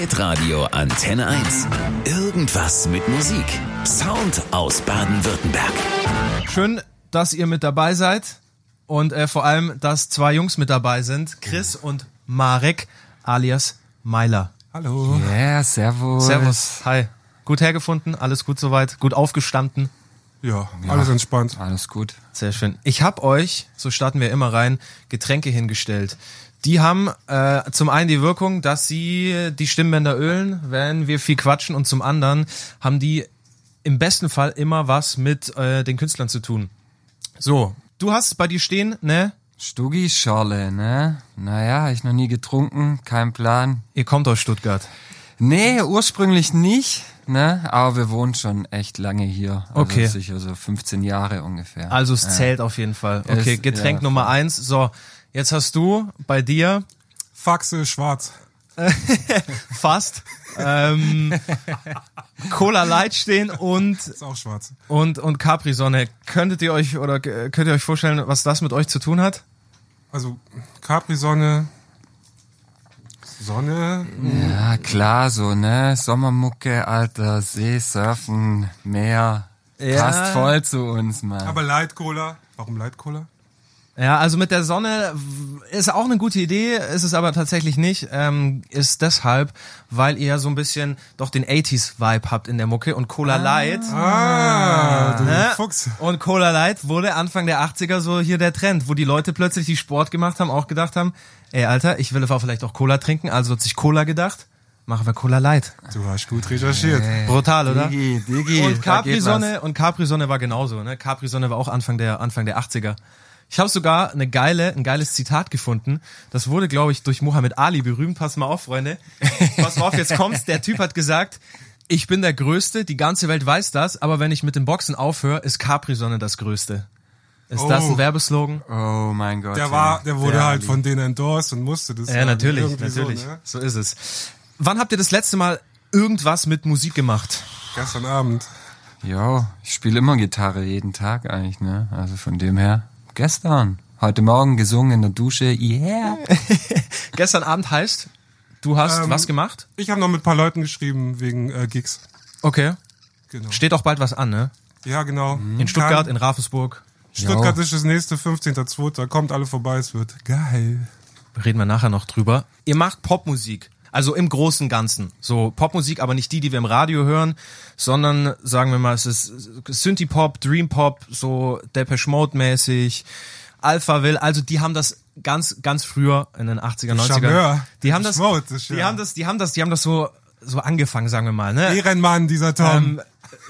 Hitradio Antenne 1. Irgendwas mit Musik. Sound aus Baden-Württemberg. Schön, dass ihr mit dabei seid und äh, vor allem, dass zwei Jungs mit dabei sind, Chris und Marek alias Meiler. Hallo. Ja, servus. Servus, hi. Gut hergefunden, alles gut soweit, gut aufgestanden. Ja, alles entspannt. Alles gut. Sehr schön. Ich habe euch, so starten wir immer rein, Getränke hingestellt. Die haben äh, zum einen die Wirkung, dass sie die Stimmbänder ölen, wenn wir viel quatschen, und zum anderen haben die im besten Fall immer was mit äh, den Künstlern zu tun. So, du hast bei dir stehen, ne? Stuggi-Schorle, ne? Naja, hab ich noch nie getrunken, kein Plan. Ihr kommt aus Stuttgart. Nee, ursprünglich nicht, ne? Aber wir wohnen schon echt lange hier. Also Okay. Sicher so 15 Jahre ungefähr. Also es Ja. zählt auf jeden Fall. Okay, es- Getränk ja, Nummer eins. So, jetzt hast du bei dir Faxe schwarz. fast ähm, Cola Light stehen und Ist auch schwarz. und und Capri Sonne. Könntet ihr euch oder äh, könnt ihr euch vorstellen, was das mit euch zu tun hat? Also Capri-Sonne. Sonne. Ja, klar, so, ne? Sommermucke, Alter, See, Surfen, Meer. Ja. Passt voll zu uns, Mann. Aber Light Cola. Warum Light Cola? Ja, also mit der Sonne ist auch eine gute Idee, ist es aber tatsächlich nicht. Ähm, ist deshalb, weil ihr so ein bisschen doch den 80s-Vibe habt in der Mucke und Cola Light. Ah, du Ne? Fuchs. Und Cola Light wurde Anfang der 80er so hier der Trend, wo die Leute plötzlich, die Sport gemacht haben, auch gedacht haben, ey Alter, ich will auch vielleicht auch Cola trinken, also hat sich Cola gedacht, machen wir Cola Light. Du hast gut recherchiert. Brutal, oder? Digi, Digi. Und Capri-Sonne und Capri-Sonne war genauso, ne? Capri-Sonne war auch Anfang der Anfang der 80er. Ich habe sogar eine geile, ein geiles Zitat gefunden. Das wurde, glaube ich, durch Muhammad Ali berühmt. Pass mal auf, Freunde. Pass mal auf, jetzt kommt's. Der Typ hat gesagt, ich bin der Größte, die ganze Welt weiß das, aber wenn ich mit dem Boxen aufhöre, ist Capri-Sonne das Größte. Ist das ein Oh. Werbeslogan? Oh mein Gott. Der war, der wurde Sehr halt lieb. von denen endorsed und musste das Ja, natürlich, natürlich. So, ne? so ist es. Wann habt ihr das letzte Mal irgendwas mit Musik gemacht? Gestern Abend. Ja, ich spiele immer Gitarre jeden Tag eigentlich, ne? Also von dem her. Gestern. Heute Morgen gesungen in der Dusche. Yeah. Gestern Abend heißt, du hast Ähm, was gemacht? Ich habe noch mit ein paar Leuten geschrieben wegen äh, Gigs. Okay. Genau. Steht auch bald was an, ne? Ja, genau. In Stuttgart, Kann- in Ravensburg. Stuttgart Jo. ist das nächste 15.02. Kommt alle vorbei, es wird geil. Reden wir nachher noch drüber. Ihr macht Popmusik. Also im Großen und Ganzen. So Popmusik, aber nicht die, die wir im Radio hören, sondern sagen wir mal, es ist Synthie-Pop, Dream-Pop, so Depeche Mode-mäßig, Alpha Will. Also die haben das ganz, ganz früher in den 80er, 90er. Charmeur. Die haben das, die haben das, die haben das, die haben das so, so angefangen, sagen wir mal, ne? Ehrenmann, dieser Tom. Ähm,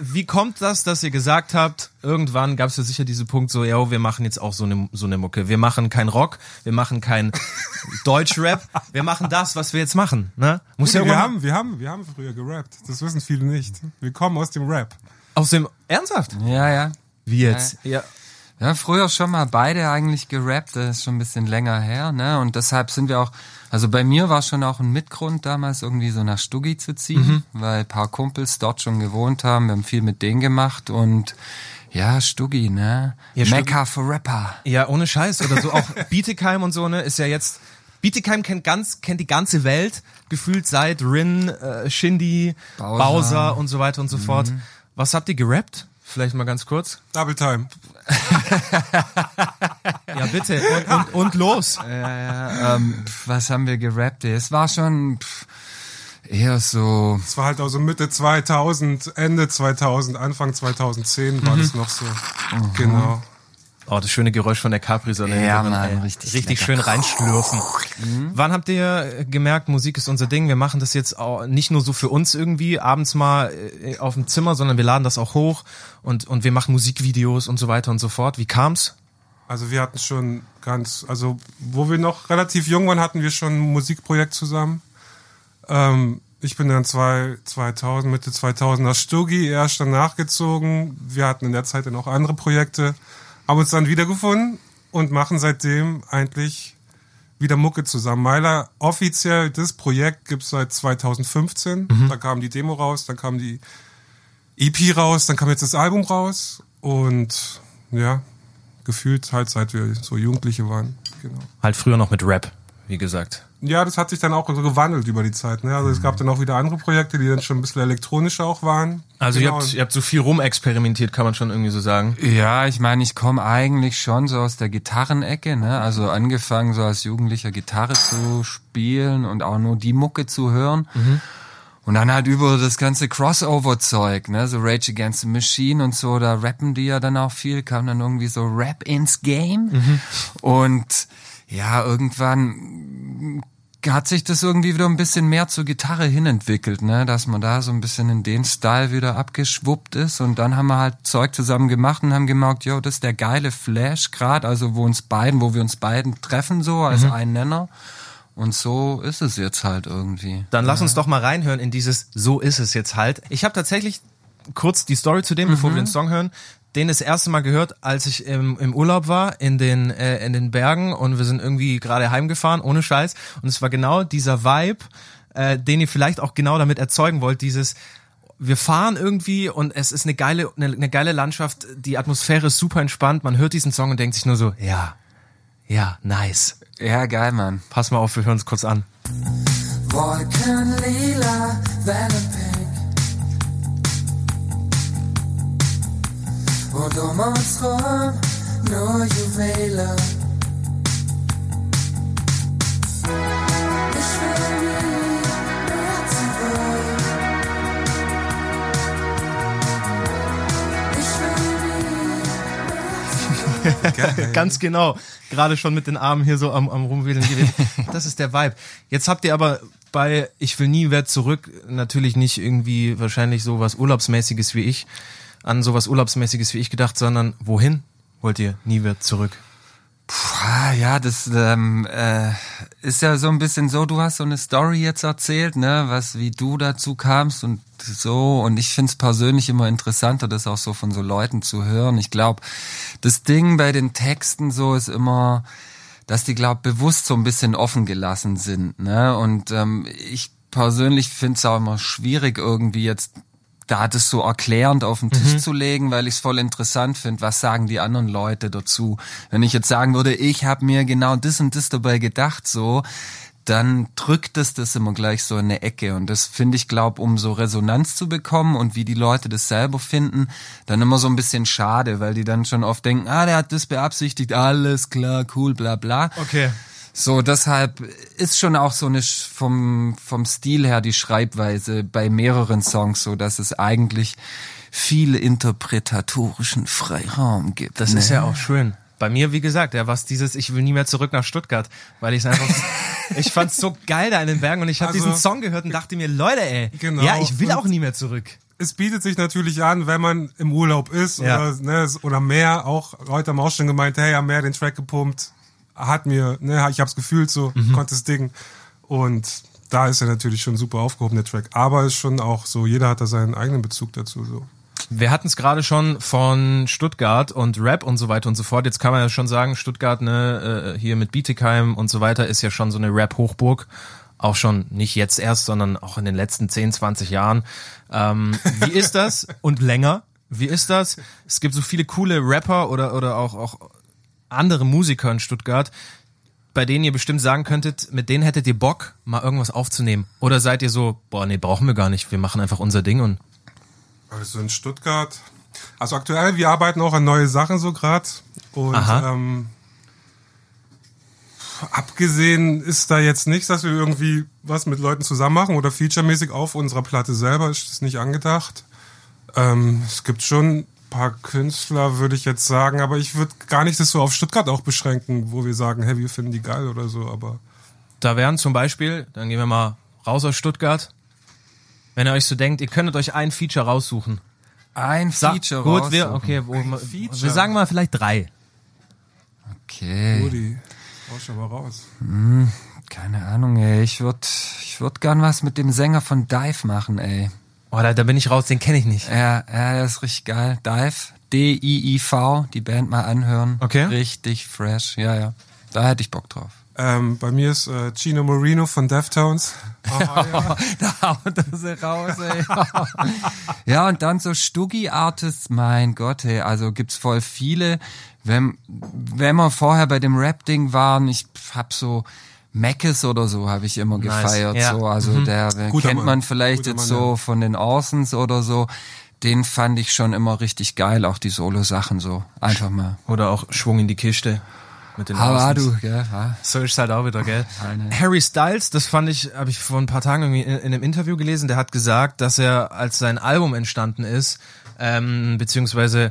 wie kommt das, dass ihr gesagt habt, irgendwann gab es ja sicher diesen Punkt so, ja, wir machen jetzt auch so eine so eine Mucke. Wir machen kein Rock, wir machen kein Deutschrap, wir machen das, was wir jetzt machen. Ne? Muss ja wir, haben, wir, haben, wir haben früher gerappt. Das wissen viele nicht. Wir kommen aus dem Rap. aus dem Ernsthaft? Ja, ja. Wie jetzt? Ja. Ja, früher schon mal beide eigentlich gerappt, das ist schon ein bisschen länger her, ne? Und deshalb sind wir auch, also bei mir war schon auch ein Mitgrund damals irgendwie so nach Stuggi zu ziehen, weil ein paar Kumpels dort schon gewohnt haben, wir haben viel mit denen gemacht und ja, Stuggi, ne? Ja, Mecca for Rapper. Ja, ohne Scheiß oder so auch Bietigheim und so, ne, ist ja jetzt Bietigheim kennt ganz kennt die ganze Welt gefühlt seit Rin, äh, Shindy, Bowser. Bowser. und so weiter und so fort. Was habt ihr gerappt? Vielleicht mal ganz kurz. Double Time. Ja, bitte. Und, und, und los. Ja, ähm, pf, was haben wir gerappt? Es war schon pf, eher so, Es war halt auch so Mitte 2000, Ende 2000, Anfang 2010 war das noch so. Genau. Oh, das schöne Geräusch von der Capri-Sonne. Ja, Mann, ey. richtig Richtig lecker. schön reinschlürfen. Wann habt ihr gemerkt, Musik ist unser Ding? Wir machen das jetzt auch nicht nur so für uns irgendwie abends mal äh, auf dem Zimmer, sondern wir laden das auch hoch und, und wir machen Musikvideos und so weiter und so fort. Wie kam's? Also wir hatten schon ganz, also wo wir noch relativ jung waren, hatten wir schon ein Musikprojekt zusammen. Ähm, ich bin dann zwei, 2000, Mitte 2000 nach Stuggi, er ist dann nachgezogen. Wir hatten in der Zeit dann auch andere Projekte, haben uns dann wiedergefunden und machen seitdem eigentlich wieder Mucke zusammen. Meiler, offiziell, das Projekt gibt's seit 2015. Da kam die Demo raus, dann kam die EP raus, dann kam jetzt das Album raus und ja, gefühlt halt seit wir so Jugendliche waren. Genau. Halt früher noch mit Rap, wie gesagt. Ja, das hat sich dann auch so gewandelt über die Zeit. Ne? Also es gab dann auch wieder andere Projekte, die dann schon ein bisschen elektronischer auch waren. Also Genau. ihr, habt, ihr habt so viel rumexperimentiert, kann man schon irgendwie so sagen. Ja, ich meine, ich komme eigentlich schon so aus der Gitarrenecke, ne? Also angefangen so als Jugendlicher Gitarre zu spielen und auch nur die Mucke zu hören. Und dann halt über das ganze Crossover-Zeug, ne, so Rage Against the Machine und so, da rappen die ja dann auch viel, kam dann irgendwie so Rap ins Game. Und ja, irgendwann hat sich das irgendwie wieder ein bisschen mehr zur Gitarre hin entwickelt, ne, dass man da so ein bisschen in den Style wieder abgeschwuppt ist. Und dann haben wir halt Zeug zusammen gemacht und haben gemerkt, yo, das ist der geile Flash grad, also wo uns beiden, wo wir uns beiden treffen so als ein Nenner. Und so ist es jetzt halt irgendwie. Dann lass uns doch mal reinhören in dieses So ist es jetzt halt. Ich habe tatsächlich kurz die Story zu dem, bevor wir den Song hören, den das erste Mal gehört, als ich im, im Urlaub war in den äh, in den Bergen und wir sind irgendwie gerade heimgefahren, ohne Scheiß. Und es war genau dieser Vibe, äh, den ihr vielleicht auch genau damit erzeugen wollt, dieses wir fahren irgendwie und es ist eine geile, eine, eine geile Landschaft, die Atmosphäre ist super entspannt, man hört diesen Song und denkt sich nur so, ja, ja, nice. Ja, geil, Mann. Pass mal auf, wir hören uns kurz an. Wolken lila, Wellen um uns rum nur Juwelen. Ich will nie mehr zurück. Ganz genau. Gerade schon mit den Armen hier so am, am Rumwedeln gewesen. Das ist der Vibe. Jetzt habt ihr aber bei Ich will nie wer zurück natürlich nicht irgendwie wahrscheinlich so was Urlaubsmäßiges wie ich, an sowas Urlaubsmäßiges wie ich gedacht, sondern wohin wollt ihr nie wer zurück? Ah, ja, das ähm, äh, ist ja so ein bisschen so, du hast so eine Story jetzt erzählt, ne, was wie du dazu kamst und so und ich find's persönlich immer interessanter, das auch so von so Leuten zu hören. Ich glaube, das Ding bei den Texten so ist immer, dass die glaub bewusst so ein bisschen offen gelassen sind, ne? Und ähm, ich persönlich find's auch immer schwierig irgendwie jetzt da das so erklärend auf den Tisch zu legen, weil ich es voll interessant finde, was sagen die anderen Leute dazu. Wenn ich jetzt sagen würde, ich habe mir genau das und das dabei gedacht, so, dann drückt es das immer gleich so in eine Ecke. Und das finde ich, glaub, um so Resonanz zu bekommen und wie die Leute das selber finden, dann immer so ein bisschen schade, weil die dann schon oft denken, ah, der hat das beabsichtigt, alles klar, cool, bla bla. Okay. So, deshalb ist schon auch so eine vom, vom Stil her die Schreibweise bei mehreren Songs so, dass es eigentlich viel interpretatorischen Freiraum gibt. Das ne? ist ja auch schön. Bei mir, wie gesagt, ja, was dieses, ich will nie mehr zurück nach Stuttgart, weil ich es einfach, ich fand's so geil da in den Bergen und ich habe Also- diesen Song gehört und dachte mir, Leute, ey, Genau. ja, ich will auch nie mehr zurück. es bietet sich natürlich an, wenn man im Urlaub ist Ja. oder, ne, oder mehr. Auch Leute haben auch schon gemeint, hey, am Meer den Track gepumpt, hat mir, ne, ich hab's gefühlt so, Mhm. konnte es dingen. Und da ist er natürlich schon super aufgehoben, der Track. Aber ist schon auch so, jeder hat da seinen eigenen Bezug dazu. So. Wir hatten es gerade schon von Stuttgart und Rap und so weiter und so fort. Jetzt kann man ja schon sagen, Stuttgart, ne, äh, hier mit Bietigheim und so weiter, ist ja schon so eine Rap-Hochburg. Auch schon nicht jetzt erst, sondern auch in den letzten 10, 20 Jahren. Ähm, wie ist das? Und länger? Wie ist das? Es gibt so viele coole Rapper oder, oder auch, auch andere Musiker in Stuttgart, bei denen ihr bestimmt sagen könntet, mit denen hättet ihr Bock, mal irgendwas aufzunehmen. Oder seid ihr so, boah, nee, brauchen wir gar nicht, wir machen einfach unser Ding und Also in Stuttgart. Also aktuell, wir arbeiten auch an neue Sachen so grad. Und Aha. ähm, abgesehen ist da jetzt nichts, dass wir irgendwie was mit Leuten zusammen machen oder featuremäßig auf unserer Platte selber ist das nicht angedacht. Ähm, es gibt schon paar Künstler, würde ich jetzt sagen, aber ich würde gar nicht das so auf Stuttgart auch beschränken, wo wir sagen, hey, wir finden die geil oder so, aber Da wären zum Beispiel, dann gehen wir mal raus aus Stuttgart. Wenn ihr euch so denkt, ihr könntet euch ein Feature raussuchen. Ein Sa- Feature Gut, wir, raussuchen. okay, wo, wir sagen mal vielleicht drei. Okay. Rudi, schon mal raus. Keine Ahnung, ey. Ich würd, ich würd gern was mit dem Sänger von Dive machen, ey. Oh, da, da bin ich raus, den kenne ich nicht. Ja, ja, der ist richtig geil. Dive. D-I-I-V. Die Band mal anhören. Okay. Richtig fresh. Ja, ja. Da hätte ich Bock drauf. Ähm, bei mir ist äh, Chino Marino von Deftones. Ah, ja. da haut er sie raus, ey. ja, und dann so Stuggy-Artists, mein Gott, ey, also gibt's voll viele. Wenn, wenn wir vorher bei dem Rap-Ding waren, ich hab so Mackes oder so habe ich immer Nice. gefeiert. Ja. So, also der, der Guter kennt Mann. man vielleicht Guter jetzt Mann, so ja. von den Orsons oder so. Den fand ich schon immer richtig geil, auch die Solo-Sachen so. Einfach mal. Oder auch Schwung in die Kiste. Mit den Orsons. du, gell? Ja. So ist halt auch wieder, gell? Eine- Harry Styles, das fand ich, habe ich vor ein paar Tagen irgendwie in, in einem Interview gelesen, der hat gesagt, dass er, als sein Album entstanden ist, ähm, beziehungsweise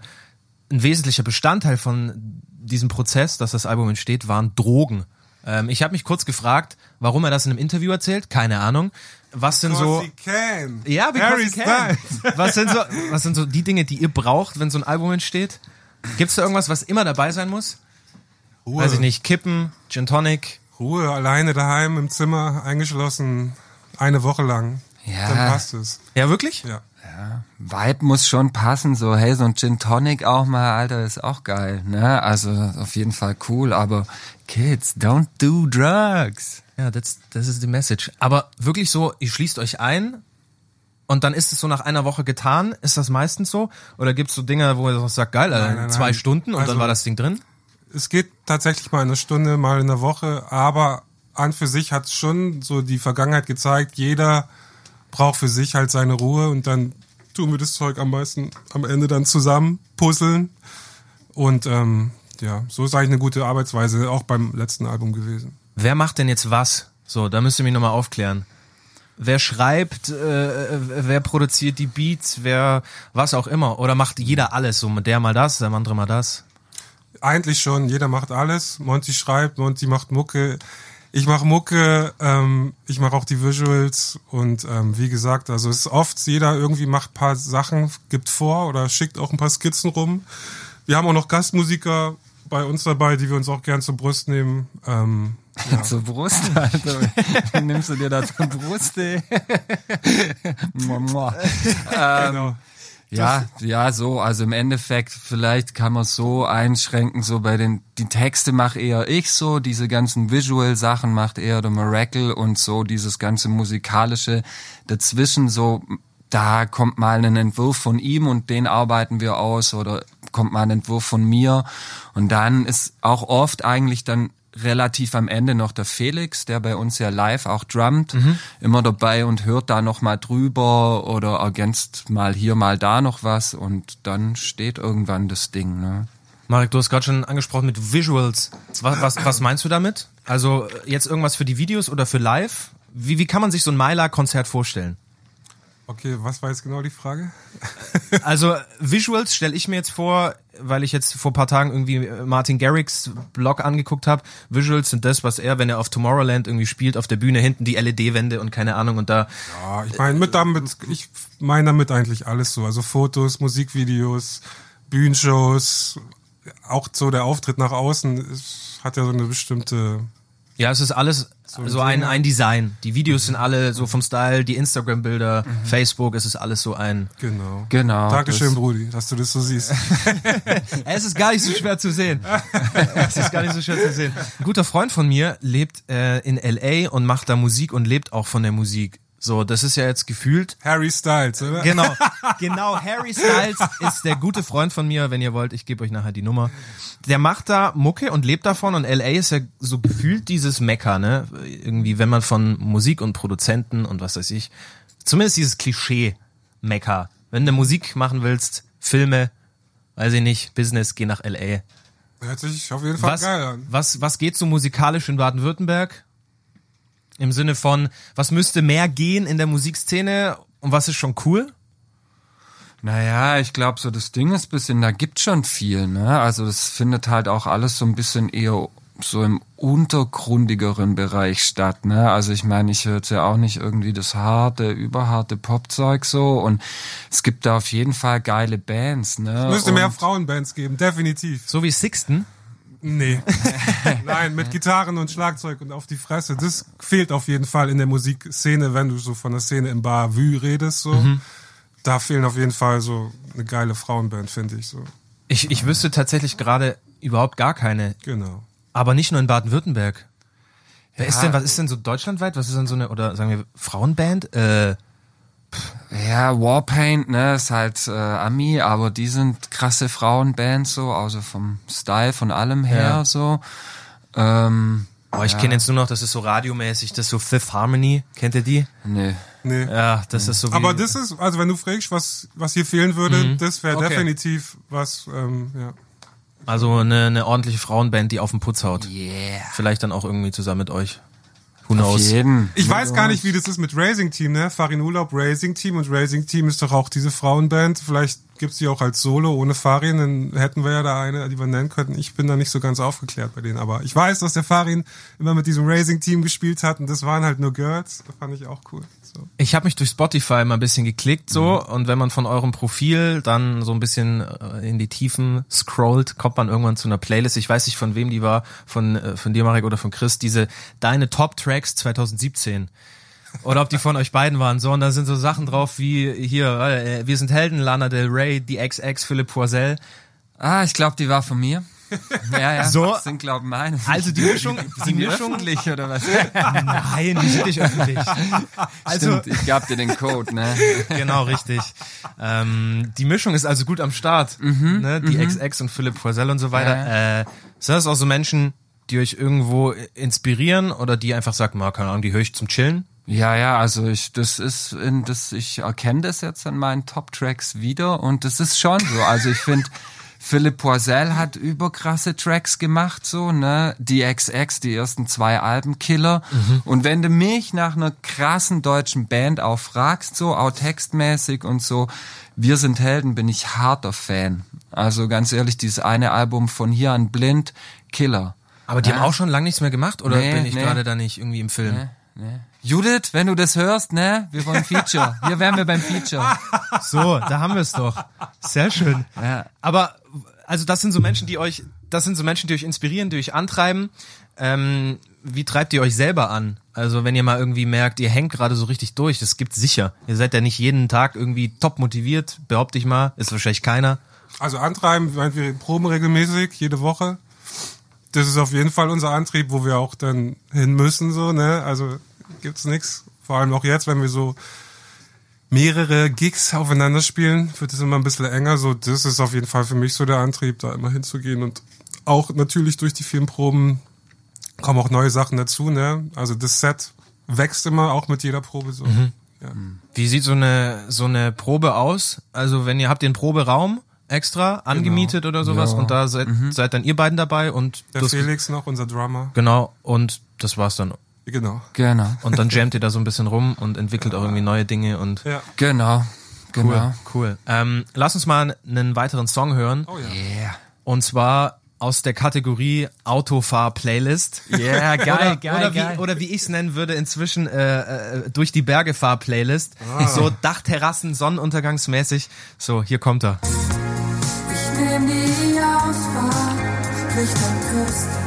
ein wesentlicher Bestandteil von diesem Prozess, dass das Album entsteht, waren Drogen. Ähm, ich habe mich kurz gefragt, warum er das in einem Interview erzählt, keine Ahnung. Was sind so... Because he can. Ja, because he can. Was sind so, was sind so die Dinge, die ihr braucht, wenn so ein Album entsteht? Gibt's da irgendwas, was immer dabei sein muss? Ruhe. Weiß ich nicht, Kippen, Gin Tonic. Ruhe, alleine daheim im Zimmer, eingeschlossen, eine Woche lang. Ja. Dann passt es. Ja, wirklich? Ja. Vibe muss schon passen, so, hey, so ein Gin Tonic auch mal, Alter, ist auch geil, ne? Also, auf jeden Fall cool, aber Kids, don't do drugs. Ja, das, das ist die Message. Aber wirklich so, ihr schließt euch ein und dann ist es so nach einer Woche getan. Ist das meistens so? Oder gibt's so Dinge, wo ihr so sagt, geil, Alter, Nein, nein, zwei nein. Stunden und dann Also- war das Ding drin? Es geht tatsächlich mal eine Stunde, mal in der Woche, aber an für sich hat schon so die Vergangenheit gezeigt, jeder braucht für sich halt seine Ruhe und dann tun wir das Zeug am meisten am Ende dann zusammen puzzeln. Und ähm, ja, so ist eigentlich eine gute Arbeitsweise, auch beim letzten Album gewesen. Wer macht denn jetzt was? So, da müsst ihr mich nochmal aufklären. Wer schreibt, äh, wer produziert die Beats, wer was auch immer? Oder macht jeder alles? So, der mal das, der andere mal das? Eigentlich schon, jeder macht alles. Monty schreibt, Monty macht Mucke. Ich mache Mucke, ähm, ich mache auch die Visuals und ähm, wie gesagt, also es ist oft, jeder irgendwie macht paar Sachen, gibt vor oder schickt auch ein paar Skizzen rum. Wir haben auch noch Gastmusiker bei uns dabei, die wir uns auch gern zur Brust nehmen. Ähm, Zur Brust. Wie nimmst du dir da zur Brust, ey? Mua, mua. genau. Ja, ja, so, also im Endeffekt, vielleicht kann man es so einschränken, so bei den, die Texte mache eher ich so, diese ganzen Visual-Sachen macht eher der Miracle und so dieses ganze musikalische dazwischen, so, da kommt mal ein Entwurf von ihm und den arbeiten wir aus oder kommt mal ein Entwurf von mir. Und dann ist auch oft eigentlich dann relativ am Ende noch der Felix, der bei uns ja live auch drummt, immer dabei und hört da noch mal drüber oder ergänzt mal hier, mal da noch was und dann steht irgendwann das Ding. Ne? Marek, du hast gerade schon angesprochen mit Visuals. Was, was, was meinst du damit? Also äh, jetzt irgendwas für die Videos oder für live? Wie, wie kann man sich so ein Myla-Konzert vorstellen? Okay, was war jetzt genau die Frage? Also Visuals stelle ich mir jetzt vor, weil ich jetzt vor paar Tagen irgendwie Martin Garrix Blog angeguckt habe. Visuals sind das, was er, wenn er auf Tomorrowland irgendwie spielt, auf der Bühne hinten die LED-Wände und keine Ahnung und da Ja, ich meine mit damit, ich meine damit eigentlich alles so. Also Fotos, Musikvideos, Bühnenshows, auch so der Auftritt nach außen hat ja so eine bestimmte. Ja, es ist alles so, ein, ein Design. Die Videos sind alle so vom Style, die Instagram-Bilder, Facebook, es ist alles so ein. Genau. Genau, Dankeschön, das- Brudi, dass du das so siehst. Es ist gar nicht so schwer zu sehen. es ist gar nicht so schwer zu sehen. Ein guter Freund von mir lebt äh, in LA und macht da Musik und lebt auch von der Musik. So, das ist ja jetzt gefühlt Harry Styles, oder? Genau, genau. Harry Styles ist der gute Freund von mir. Wenn ihr wollt, ich gebe euch nachher die Nummer. Der macht da Mucke und lebt davon und LA ist ja so gefühlt dieses Mecker, ne? Irgendwie, wenn man von Musik und Produzenten und was weiß ich, zumindest dieses Klischee Mecker. Wenn du Musik machen willst, Filme, weiß ich nicht, Business, geh nach LA. Hört sich auf jeden Fall Was, geil an. was, was geht so musikalisch in Baden-Württemberg? Im Sinne von, was müsste mehr gehen in der Musikszene und was ist schon cool? Naja, ich glaube, so das Ding ist bisschen, da gibt schon viel, ne? Also es findet halt auch alles so ein bisschen eher so im untergrundigeren Bereich statt, ne? Also ich meine, ich hörte ja auch nicht irgendwie das harte, überharte Popzeug so und es gibt da auf jeden Fall geile Bands, ne? Müsste und mehr Frauenbands geben, definitiv. So wie Sixten. Nee. Nein, mit Gitarren und Schlagzeug und auf die Fresse. Das fehlt auf jeden Fall in der Musikszene, wenn du so von der Szene im Bar Vue redest. So. Da fehlen auf jeden Fall so eine geile Frauenband, finde ich so. Ich, ich wüsste tatsächlich gerade überhaupt gar keine. Genau. Aber nicht nur in Baden-Württemberg. Wer ist Ja. denn, was ist denn so deutschlandweit? Was ist denn so eine, oder sagen wir Frauenband? Äh, Ja, Warpaint, ne, ist halt äh, Ami, aber die sind krasse Frauenbands so, also vom Style, von allem her Ja. so. Ähm, Oh, ich kenne jetzt nur noch, das ist so radiomäßig, das ist so Fifth Harmony. Kennt ihr die? Nee. Nee. Ja, das ist so wie, Aber das ist, also wenn du fragst, was, was hier fehlen würde, das wäre Okay. definitiv was, ähm, ja. also eine, eine ordentliche Frauenband, die auf den Putz haut. Yeah. Vielleicht dann auch irgendwie zusammen mit euch. Who Auf knows? jeden. Ich weiß gar nicht, wie das ist mit Racing Team, ne? Farin Urlaub, Racing Team und Racing Team ist doch auch diese Frauenband. Vielleicht gibt's die auch als Solo ohne Farin, dann hätten wir ja da eine, die wir nennen könnten. Ich bin da nicht so ganz aufgeklärt bei denen, aber ich weiß, dass der Farin immer mit diesem Racing Team gespielt hat und das waren halt nur Girls. Das fand ich auch cool. So. Ich habe mich durch Spotify mal ein bisschen geklickt so und wenn man von eurem Profil dann so ein bisschen äh, in die Tiefen scrollt, kommt man irgendwann zu einer Playlist. Ich weiß nicht von wem die war, von äh, von dir Marek oder von Chris, diese deine Top Tracks 2017. Oder ob die von euch beiden waren. So, und da sind so Sachen drauf wie hier, äh, wir sind Helden, Lana Del Rey, die XX, Philipp Poisel. Ah, ich glaube, die war von mir. Ja, ja. So. Das sind, glaube meine. Also die Mischung, die Sind die Mischung, öffentlich oder was? nein, die sind nicht öffentlich. Also, Stimmt, ich gab dir den Code, ne? Genau, richtig. Ähm, die Mischung ist also gut am Start. ne? Die XX und Philipp Poisel und so weiter. Äh, sind das auch so Menschen, die euch irgendwo inspirieren oder die einfach sagen, mal, keine Ahnung, die höre ich zum Chillen? Ja, ja, also ich, das ist, in, das, ich erkenne das jetzt an meinen Top-Tracks wieder und das ist schon so. Also ich finde, Philipp Poisel hat überkrasse Tracks gemacht, so, ne? Die XX, die ersten zwei Alben, Killer. Und wenn du mich nach einer krassen deutschen Band auch fragst, so, auch textmäßig und so, wir sind Helden, bin ich harter Fan. Also ganz ehrlich, dieses eine Album von hier an blind, Killer. Aber die Ja. haben auch schon lange nichts mehr gemacht oder Nee, bin ich nee. gerade da nicht irgendwie im Film? Ne, ne. Judith, wenn du das hörst, ne? Wir wollen Feature. Hier wären wir beim Feature. So, da haben wir es doch. Sehr schön. Ja. Aber also das sind so Menschen, die euch, das sind so Menschen, die euch inspirieren, die euch antreiben. Ähm, wie treibt ihr euch selber an? Also wenn ihr mal irgendwie merkt, ihr hängt gerade so richtig durch, das gibt's sicher. Ihr seid ja nicht jeden Tag irgendwie top motiviert, behaupte ich mal. Ist wahrscheinlich keiner. Also antreiben, weil wir proben regelmäßig, jede Woche. Das ist auf jeden Fall unser Antrieb, wo wir auch dann hin müssen, so, ne? Also gibt's nix. Vor allem auch jetzt, wenn wir so mehrere Gigs aufeinander spielen, wird es immer ein bisschen enger. So, das ist auf jeden Fall für mich so der Antrieb, da immer hinzugehen. Und auch natürlich durch die vielen Proben kommen auch neue Sachen dazu, ne? Also das Set wächst immer, auch mit jeder Probe so. Ja. Wie sieht so eine so eine Probe aus? Also wenn ihr habt den Proberaum extra angemietet oder sowas Ja. und da seid, seid dann ihr beiden dabei und Der Felix noch, unser Drummer. genau und das war's dann. Genau. Genau. Und dann jammt ihr da so ein bisschen rum und entwickelt auch irgendwie neue Dinge und Ja. Genau. Cool, Genau. cool. Ähm, lass uns mal einen weiteren Song hören. Oh ja. Yeah. Und zwar aus der Kategorie Autofahr-Playlist. Yeah, geil, oder, geil, oder, geil. Wie, oder wie ich es nennen würde, inzwischen äh, äh, durch die Berge Fahr-Playlist. So Dachterrassen, Sonnenuntergangsmäßig. So, hier kommt er. Ich nehm die Ausfahrt Richtung Küste.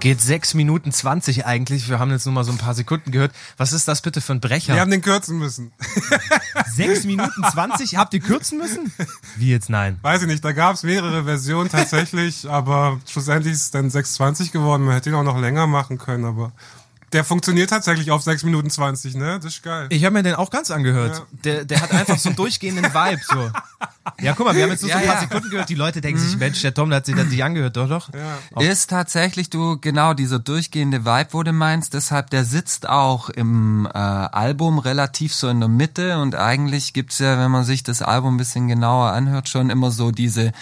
Geht 6 Minuten 20 eigentlich. Wir haben jetzt nur mal so ein paar Sekunden gehört. Was ist das bitte für ein Brecher? Wir haben den kürzen müssen. 6 Minuten 20? Habt ihr kürzen müssen? Wie jetzt nein? Weiß ich nicht, da gab es mehrere Versionen tatsächlich, aber schlussendlich ist es dann 6,20 geworden. Man hätte ihn auch noch länger machen können, aber der funktioniert tatsächlich auf 6 Minuten 20, ne? Das ist geil. Ich habe mir den auch ganz angehört. Ja. Der, der hat einfach so einen durchgehenden Vibe. So. Ja, guck mal, wir haben jetzt nur so ein paar. Sekunden gehört. Die Leute denken sich, Mensch, der Tom, der hat sich das nicht angehört, doch, doch. Ja. Ist tatsächlich du genau dieser durchgehende Vibe, wo du meinst, deshalb der sitzt auch im äh, Album relativ so in der Mitte und eigentlich gibt's ja, wenn man sich das Album ein bisschen genauer anhört, schon immer so diese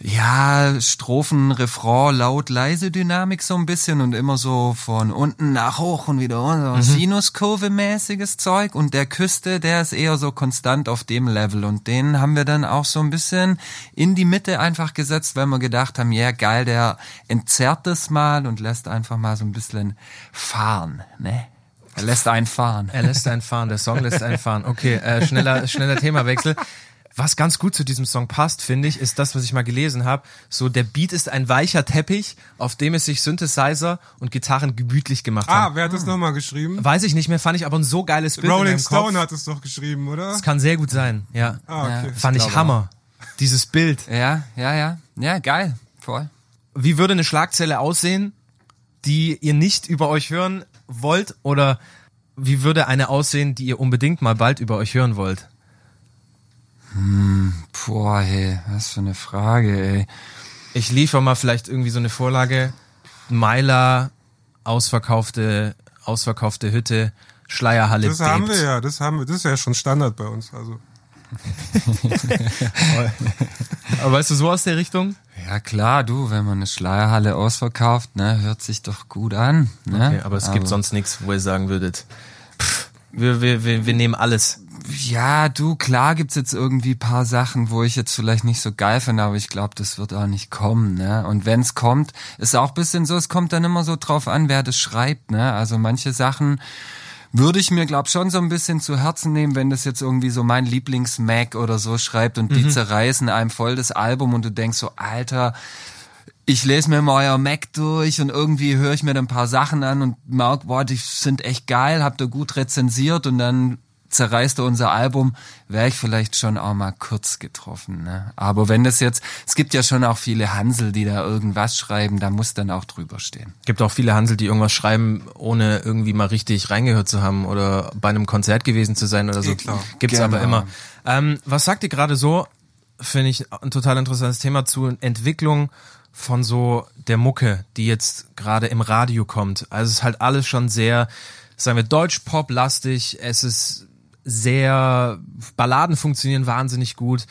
ja, Strophen, Refrain, laut, leise Dynamik so ein bisschen und immer so von unten nach hoch und wieder runter. Sinuskurve-mäßiges Zeug und der Küste, der ist eher so konstant auf dem Level und den haben wir dann auch so ein bisschen in die Mitte einfach gesetzt, weil wir gedacht haben, ja geil, der entzerrt das mal und lässt einfach mal so ein bisschen fahren, ne? Er lässt einen fahren. Er lässt einen fahren, der Song lässt einen fahren. Okay, äh, schneller, schneller Themawechsel. Was ganz gut zu diesem Song passt, finde ich, ist das, was ich mal gelesen habe. So, der Beat ist ein weicher Teppich, auf dem es sich Synthesizer und Gitarren gemütlich gemacht Ah, haben. wer hat das nochmal geschrieben? Weiß ich nicht mehr, fand ich aber ein so geiles Bild in Rolling meinem Stone Kopf. hat es doch geschrieben, oder? Das kann sehr gut sein, ja. Ah, okay. Fand ich glaube Hammer. Dieses Bild. Ja, ja, ja. Ja, geil. Voll. Wie würde eine Schlagzeile aussehen, die ihr nicht über euch hören wollt? Oder wie würde eine aussehen, die ihr unbedingt mal bald über euch hören wollt? Boah, hey, was für eine Frage, ey. Ich liefere mal vielleicht irgendwie so eine Vorlage. Meiler, ausverkaufte, ausverkaufte Hütte, Schleierhalle Das haben bebt. wir ja, das haben wir, das ist ja schon Standard bei uns. Also Aber weißt du, so aus der Richtung? Ja klar, du, wenn man eine Schleierhalle ausverkauft, ne, hört sich doch gut an. Ne? Okay, aber es gibt sonst nichts, wo ihr sagen würdet, wir, wir, wir, wir nehmen alles. Ja, du, klar gibt's jetzt irgendwie paar Sachen, wo ich jetzt vielleicht nicht so geil finde, aber ich glaube, das wird auch nicht kommen, ne? Und wenn's kommt, ist auch bisschen so, es kommt dann immer so drauf an, wer das schreibt, ne? Also manche Sachen würde ich mir, glaub schon so ein bisschen zu Herzen nehmen, wenn das jetzt irgendwie so mein Lieblings-Mac oder so schreibt und die zerreißen einem voll das Album und du denkst so, Alter, ich lese mir mal euer Mac durch und irgendwie höre ich mir dann ein paar Sachen an und merke, boah, die sind echt geil, habt ihr gut rezensiert und dann zerreißt ihr unser Album, wäre ich vielleicht schon auch mal kurz getroffen. Ne? Aber wenn das jetzt, es gibt ja schon auch viele Hansel, die da irgendwas schreiben, da muss dann auch drüber stehen. Gibt auch viele Hansel, die irgendwas schreiben, ohne irgendwie mal richtig reingehört zu haben oder bei einem Konzert gewesen zu sein oder so. Eh klar. Gibt's Genau. aber immer. Ähm, was sagt ihr gerade so? Finde ich ein total interessantes Thema zu Entwicklung von so der Mucke, die jetzt gerade im Radio kommt. Also es ist halt alles schon sehr, sagen wir, Deutsch-Pop-lastig. Es ist sehr, Balladen funktionieren wahnsinnig gut.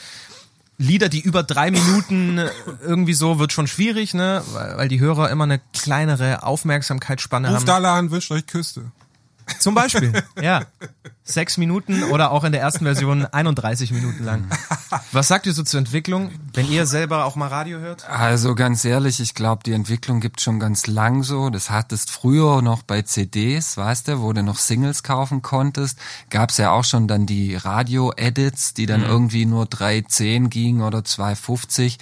Lieder, die über drei Minuten irgendwie so, wird schon schwierig, ne? Weil, weil die Hörer immer eine kleinere Aufmerksamkeitsspanne ruft haben. alle an, wünscht euch Küste. Zum Beispiel, ja. Sechs Minuten oder auch in der ersten Version 31 Minuten lang. Was sagt ihr so zur Entwicklung, wenn ihr selber auch mal Radio hört? Also ganz ehrlich, ich glaube, die Entwicklung gibt schon ganz lang so. Das hattest früher noch bei CDs, weißt du, wo du noch Singles kaufen konntest. Gab's ja auch schon dann die Radio-Edits, die dann irgendwie nur 3,10 gingen oder 2,50.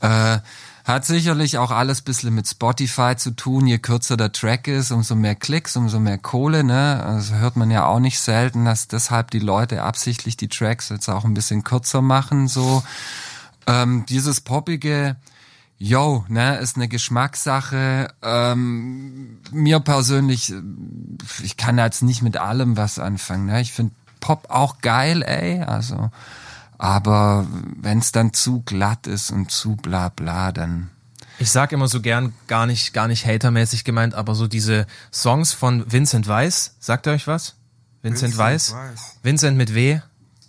Äh, hat sicherlich auch alles bisschen mit Spotify zu tun. Je kürzer der Track ist, umso mehr Klicks, umso mehr Kohle. Ne? Also hört man ja auch nicht selten, dass deshalb die Leute absichtlich die Tracks jetzt auch ein bisschen kürzer machen. So ähm, dieses poppige, yo, ne, ist eine Geschmackssache. Ähm, mir persönlich, ich kann jetzt nicht mit allem was anfangen. Ne? Ich finde Pop auch geil, ey. Also, aber wenn es dann zu glatt ist und zu bla bla, dann Ich sag immer so gern, gar nicht, gar nicht hatermäßig gemeint, aber so diese Songs von Vincent Weiss, sagt ihr euch was? Vincent, Vincent Weiss? Weiss. Vincent mit W.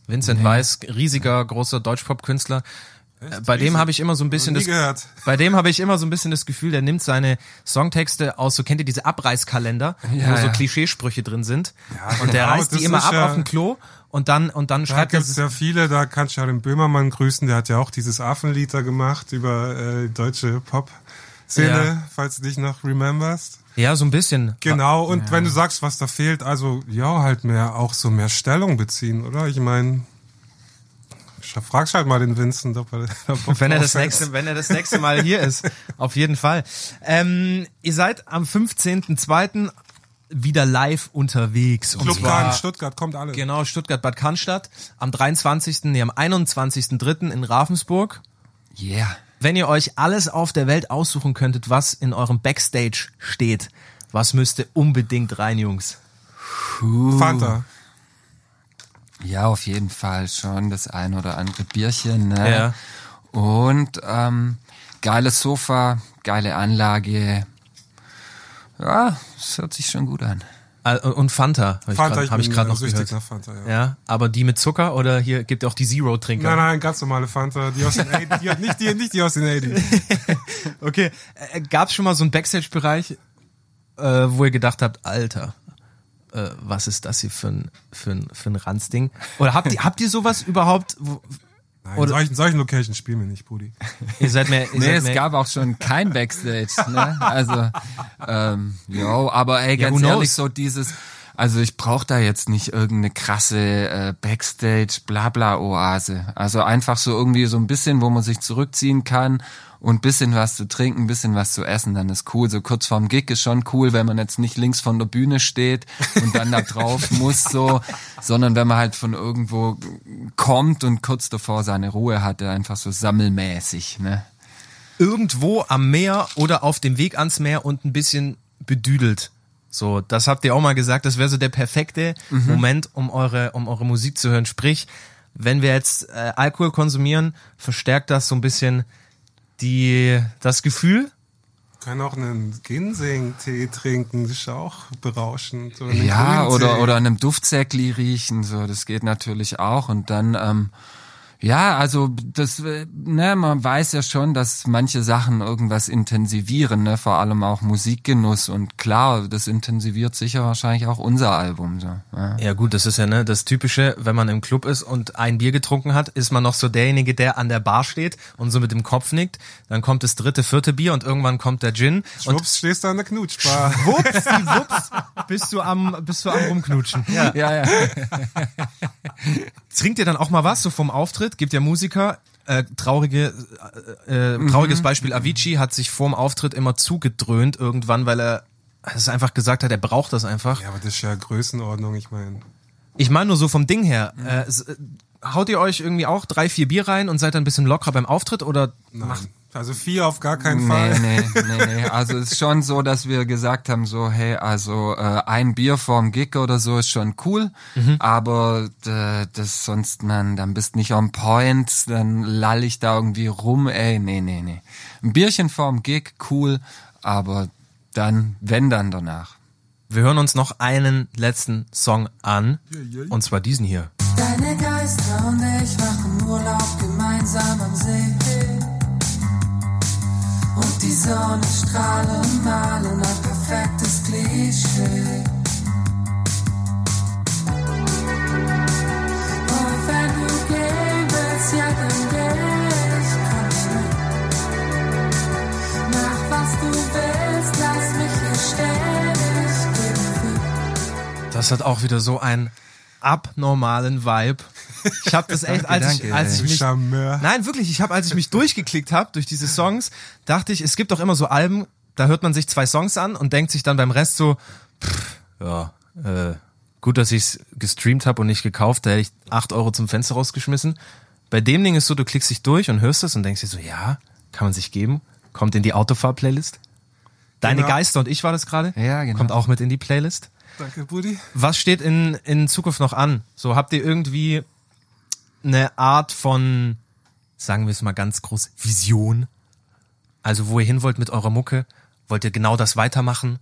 Vincent Weiss, riesiger, großer Deutschpop-Künstler. Äh, Bei dem habe ich immer so ein bisschen das, gehört. bei dem habe ich immer so ein bisschen das Gefühl, der nimmt seine Songtexte aus, so kennt ihr diese Abreißkalender, Ja, wo so ja. Klischeesprüche drin sind. und der genau, reißt das die immer ab ja- auf dem Klo und dann, und dann Da schreibt er, gibt's ja viele, da kannst du ja den Böhmermann grüßen, der hat ja auch dieses Affenlied da gemacht über äh, deutsche Pop-Szene, Ja. falls du dich noch rememberst. ja, so ein bisschen. Genau, und wenn du sagst, was da fehlt, also ja, halt mehr, auch so mehr Stellung beziehen, oder? Ich meine, fragst halt mal den Vincent, ob er, ob er Wenn er das nächste, ist. wenn er das nächste Mal hier ist. Auf jeden Fall. Ähm, ihr seid am 15.02. wieder live unterwegs. Und Club Stuttgart, kommt alle. genau, Stuttgart-Bad Cannstatt. Am 23., nee, am 21.03. in Ravensburg. yeah. Wenn ihr euch alles auf der Welt aussuchen könntet, was in eurem Backstage steht, was müsste unbedingt rein, Jungs? Fanta. Ja, auf jeden Fall schon das ein oder andere Bierchen. Ne? Ja. Und ähm, geiles Sofa, geile Anlage. Ja, das hört sich schon gut an. Und Fanta, habe ich Fanta, grad- ich hab ich gerade noch gehört. nach Fanta, ja. Ja, aber die mit Zucker oder hier gibt auch die Zero-Trinker? Nein, nein, ganz normale Fanta, die aus den 80 die, nicht, die, nicht die aus den 80 Okay, äh, gab's schon mal so einen Backstage-Bereich, äh, wo ihr gedacht habt, Alter, äh, was ist das hier für ein, für ein, für ein Ranzding? Oder habt ihr, habt ihr sowas überhaupt? Wo, Nein, in Oder- solchen, solchen Locations spielen wir nicht, Brudi. ihr seid mehr, ihr Nee, seid es mehr, gab auch schon kein Backstage, ne? Also, ähm, jo, aber ey, Ja, ganz who ehrlich, so dieses, Also ich brauche da jetzt nicht irgendeine krasse äh, Backstage-Blabla-Oase. Also einfach so irgendwie so ein bisschen, wo man sich zurückziehen kann und bisschen was zu trinken, bisschen was zu essen, dann ist cool. So kurz vorm Gig ist schon cool, wenn man jetzt nicht links von der Bühne steht und dann da drauf muss, so, sondern wenn man halt von irgendwo kommt und kurz davor seine Ruhe hatte, einfach so sammelmäßig, ne? Irgendwo am Meer oder auf dem Weg ans Meer und ein bisschen bedüdelt. So, das habt ihr auch mal gesagt, das wäre so der perfekte Moment, um eure, um eure Musik zu hören. Sprich, wenn wir jetzt äh, Alkohol konsumieren, verstärkt das so ein bisschen die, das Gefühl. Können auch einen Ginseng-Tee trinken, das ist auch berauschend. Oder Ja, oder, oder an einem Duftsäckli riechen, so, das geht natürlich auch. Und dann, ähm, ja, also das, äh, ne, man weiß ja schon, dass manche Sachen irgendwas intensivieren, ne, vor allem auch Musikgenuss. Und klar, das intensiviert sicher wahrscheinlich auch unser Album. So, ja. Ja gut, das ist ja ne, das Typische, wenn man im Club ist und ein Bier getrunken hat, ist man noch so derjenige, der an der Bar steht und so mit dem Kopf nickt. Dann kommt das dritte, vierte Bier und irgendwann kommt der Gin. Und Schwupps, stehst du an der Knutschbar. wups, die wups, bist du am, bist du am rumknutschen. Ja. Ja, ja. Trinkt ihr dann auch mal was, so vom Auftritt? Gibt ja Musiker, äh, traurige, äh, äh, trauriges Beispiel, Avicii hat sich vorm Auftritt immer zugedröhnt irgendwann, weil er es einfach gesagt hat, er braucht das einfach. ja, aber das ist ja Größenordnung, ich meine. Ich meine nur so vom Ding her. Äh, s- äh, haut ihr euch irgendwie auch drei, vier Bier rein und seid dann ein bisschen lockerer beim Auftritt oder Nein. Also vier auf gar keinen Fall. Nee, nee, nee, nee. Also es ist schon so, dass wir gesagt haben, so, hey, also äh, ein Bier vorm Gig oder so ist schon cool, aber äh, das sonst, man, dann bist nicht on point, dann lall ich da irgendwie rum, ey, nee, nee, nee. Ein Bierchen vorm Gig, cool, aber dann, wenn dann danach. wir hören uns noch einen letzten Song an und zwar diesen hier. Deine Und ich machen Urlaub gemeinsam am See. Und die Sonne und malen ein perfektes Klischee. Und wenn du gehen ja dann geh ich, komm mit. Mach was du willst, lass mich hier stehen. Das hat auch wieder so einen abnormalen Vibe. Ich habe das echt, als ich, danke, als ich mich Charmeur. Nein, wirklich. Ich habe, als ich mich durchgeklickt habe durch diese Songs, dachte ich, es gibt doch immer so Alben, da hört man sich zwei Songs an und denkt sich dann beim Rest so, pff, ja, äh, gut, dass ich's gestreamt habe und nicht gekauft, da hätte ich acht Euro zum Fenster rausgeschmissen. Bei dem Ding ist so, du klickst dich durch und hörst es und denkst dir so, ja, kann man sich geben, kommt in die Autofahr-Playlist. Deine Genau. Geister und ich war das gerade. Ja, genau. Kommt auch mit in die Playlist. Danke, Buddy. Was steht in, in Zukunft noch an? So, habt ihr irgendwie eine Art von, sagen wir es mal ganz groß, Vision? Also, wo ihr hin wollt mit eurer Mucke? Wollt ihr genau das weitermachen?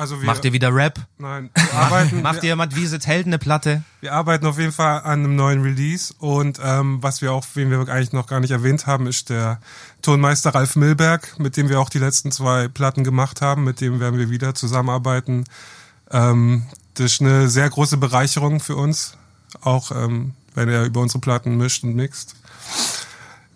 Also wir, Macht ihr wieder Rap? nein, wir arbeiten, Macht ihr Matt Wiese Helden eine Platte? wir arbeiten auf jeden Fall an einem neuen Release und ähm, was wir auch, wen wir eigentlich noch gar nicht erwähnt haben, ist der Tonmeister Ralf Milberg, mit dem wir auch die letzten zwei Platten gemacht haben, mit dem werden wir wieder zusammenarbeiten. Ähm, das ist eine sehr große Bereicherung für uns, auch ähm, wenn er über unsere Platten mischt und mixt.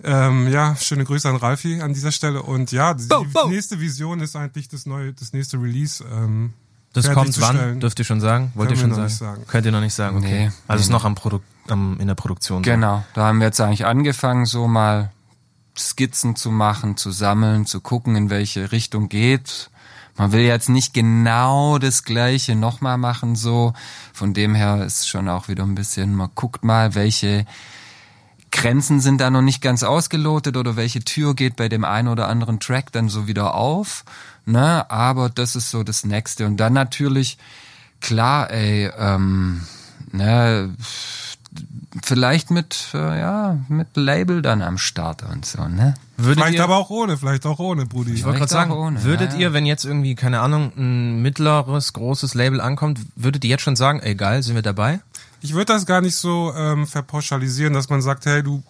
Ähm, ja, schöne Grüße an Ralfi an dieser Stelle. Und ja, die Bo, bo. nächste Vision ist eigentlich das neue, das nächste Release. Ähm, Das kommt wann? Dürft ihr schon sagen? Wollt Können ihr schon sagen? nicht sagen. Könnt ihr noch nicht sagen, okay. Nee, also ist nee. noch am Produkt, am, in der Produktion. so. Genau, da haben wir jetzt eigentlich angefangen, so mal Skizzen zu machen, zu sammeln, zu gucken, in welche Richtung geht. Man will jetzt nicht genau das Gleiche nochmal machen, so. Von dem her ist schon auch wieder ein bisschen, man guckt mal, welche Grenzen sind da noch nicht ganz ausgelotet oder welche Tür geht bei dem einen oder anderen Track dann so wieder auf. Ne? Aber das ist so das Nächste. Und dann natürlich, klar, ey, ähm, ne, vielleicht mit, äh, ja, mit Label dann am Start und so, ne? Würdet Vielleicht ihr, aber auch ohne, vielleicht auch ohne, Brudi. ich wollte gerade sagen, ohne, würdet ja, ihr, wenn jetzt irgendwie, keine Ahnung, ein mittleres, großes Label ankommt, würdet ihr jetzt schon sagen, ey geil, sind wir dabei? Ich würde das gar nicht so ähm, verpauschalisieren, dass man sagt, hey, du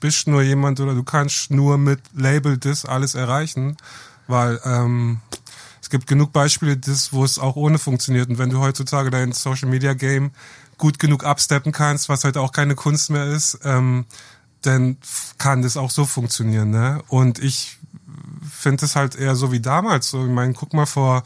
bist nur jemand oder du kannst nur mit Label das alles erreichen, weil ähm, es gibt genug Beispiele, das, wo es auch ohne funktioniert. Und wenn du heutzutage dein Social Media Game gut genug absteppen kannst, was heute auch keine Kunst mehr ist, ähm, dann kann das auch so funktionieren. Ne? Und ich finde es halt eher so wie damals. So, ich meine, guck mal vor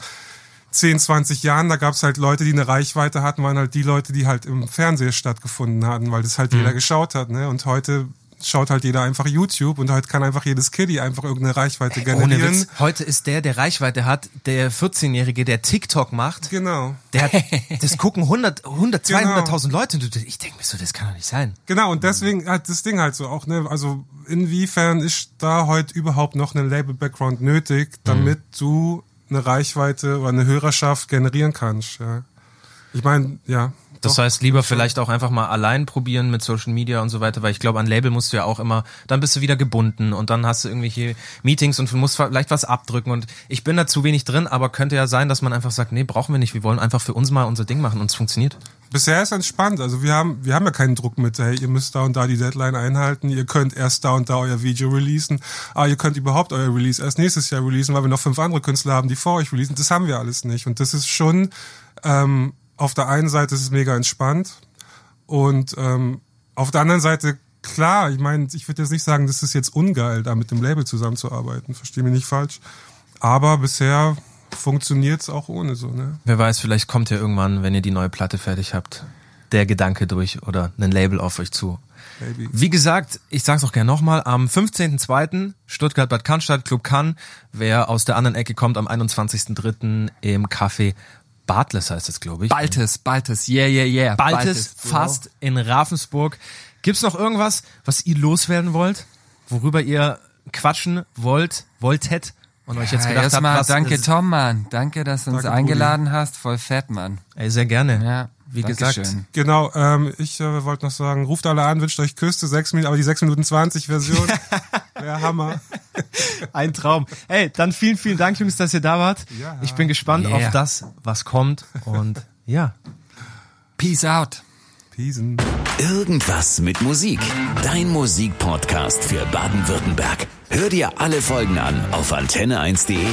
10, 20 Jahren, da gab es halt Leute, die eine Reichweite hatten, waren halt die Leute, die halt im Fernsehen stattgefunden hatten, weil das halt Mhm. jeder geschaut hat. Ne? Und heute schaut halt jeder einfach YouTube und heute kann einfach jedes Kiddie einfach irgendeine Reichweite Ohne generieren. Witz. Heute ist der, der Reichweite hat, der 14-Jährige, der TikTok macht. Genau. Der hat, das gucken 100, 100 Genau. 200.000 Leute. Und ich denke mir so, das kann doch nicht sein. Genau, und deswegen hat das Ding halt so auch, ne, also inwiefern ist da heute überhaupt noch ein Label-Background nötig, damit du eine Reichweite oder eine Hörerschaft generieren kannst, ja. Ich meine, ja. Das doch. heißt, lieber vielleicht auch einfach mal allein probieren mit Social Media und so weiter, weil ich glaube, an Label musst du ja auch immer, dann bist du wieder gebunden und dann hast du irgendwelche Meetings und du musst vielleicht was abdrücken und ich bin da zu wenig drin, aber könnte ja sein, dass man einfach sagt, nee, brauchen wir nicht, wir wollen einfach für uns mal unser Ding machen und es funktioniert. Bisher ist entspannt. Also wir haben, wir haben ja keinen Druck mit, hey, ihr müsst da und da die Deadline einhalten, ihr könnt erst da und da euer Video releasen, ah, ihr könnt überhaupt euer Release erst nächstes Jahr releasen, weil wir noch fünf andere Künstler haben, die vor euch releasen. Das haben wir alles nicht. Und das ist schon, ähm, auf der einen Seite ist es mega entspannt und ähm, auf der anderen Seite, klar, ich meine, ich würde jetzt nicht sagen, das ist jetzt ungeil, da mit dem Label zusammenzuarbeiten, verstehe mich nicht falsch. Aber bisher funktioniert's auch ohne so, ne? Wer weiß, vielleicht kommt ja irgendwann, wenn ihr die neue Platte fertig habt, der Gedanke durch oder ein Label auf euch zu. Maybe. Wie gesagt, ich sag's auch gerne nochmal, am 15.02. Stuttgart Bad Cannstatt, Club Cannes. Wer aus der anderen Ecke kommt, am 21.03. im Café Bartles heißt es, glaube ich. Baltes, Baltes, yeah, yeah, yeah. Baltes, Bro. fast in Ravensburg. Gibt's noch irgendwas, was ihr loswerden wollt? Worüber ihr quatschen wollt, wolltet und euch jetzt Ja, gedacht habt, erstmal was danke ist- Tom, Mann. Danke, dass du uns eingeladen hast. Voll fett, Mann. Ey, sehr gerne. Ja, Wie Dankeschön. gesagt, Genau, ähm, ich äh, wollte noch sagen, ruft alle an, wünscht euch Küste, sechs Minuten, aber die 6 Minuten 20 Version wäre Hammer. Ein Traum. Hey, dann vielen, vielen Dank, Jungs, dass ihr da wart. Ja. Ich bin gespannt Yeah. auf das, was kommt. Und ja. Peace out. Peace. Irgendwas mit Musik. Dein Musikpodcast für Baden-Württemberg. Hör dir alle Folgen an auf antenne1.de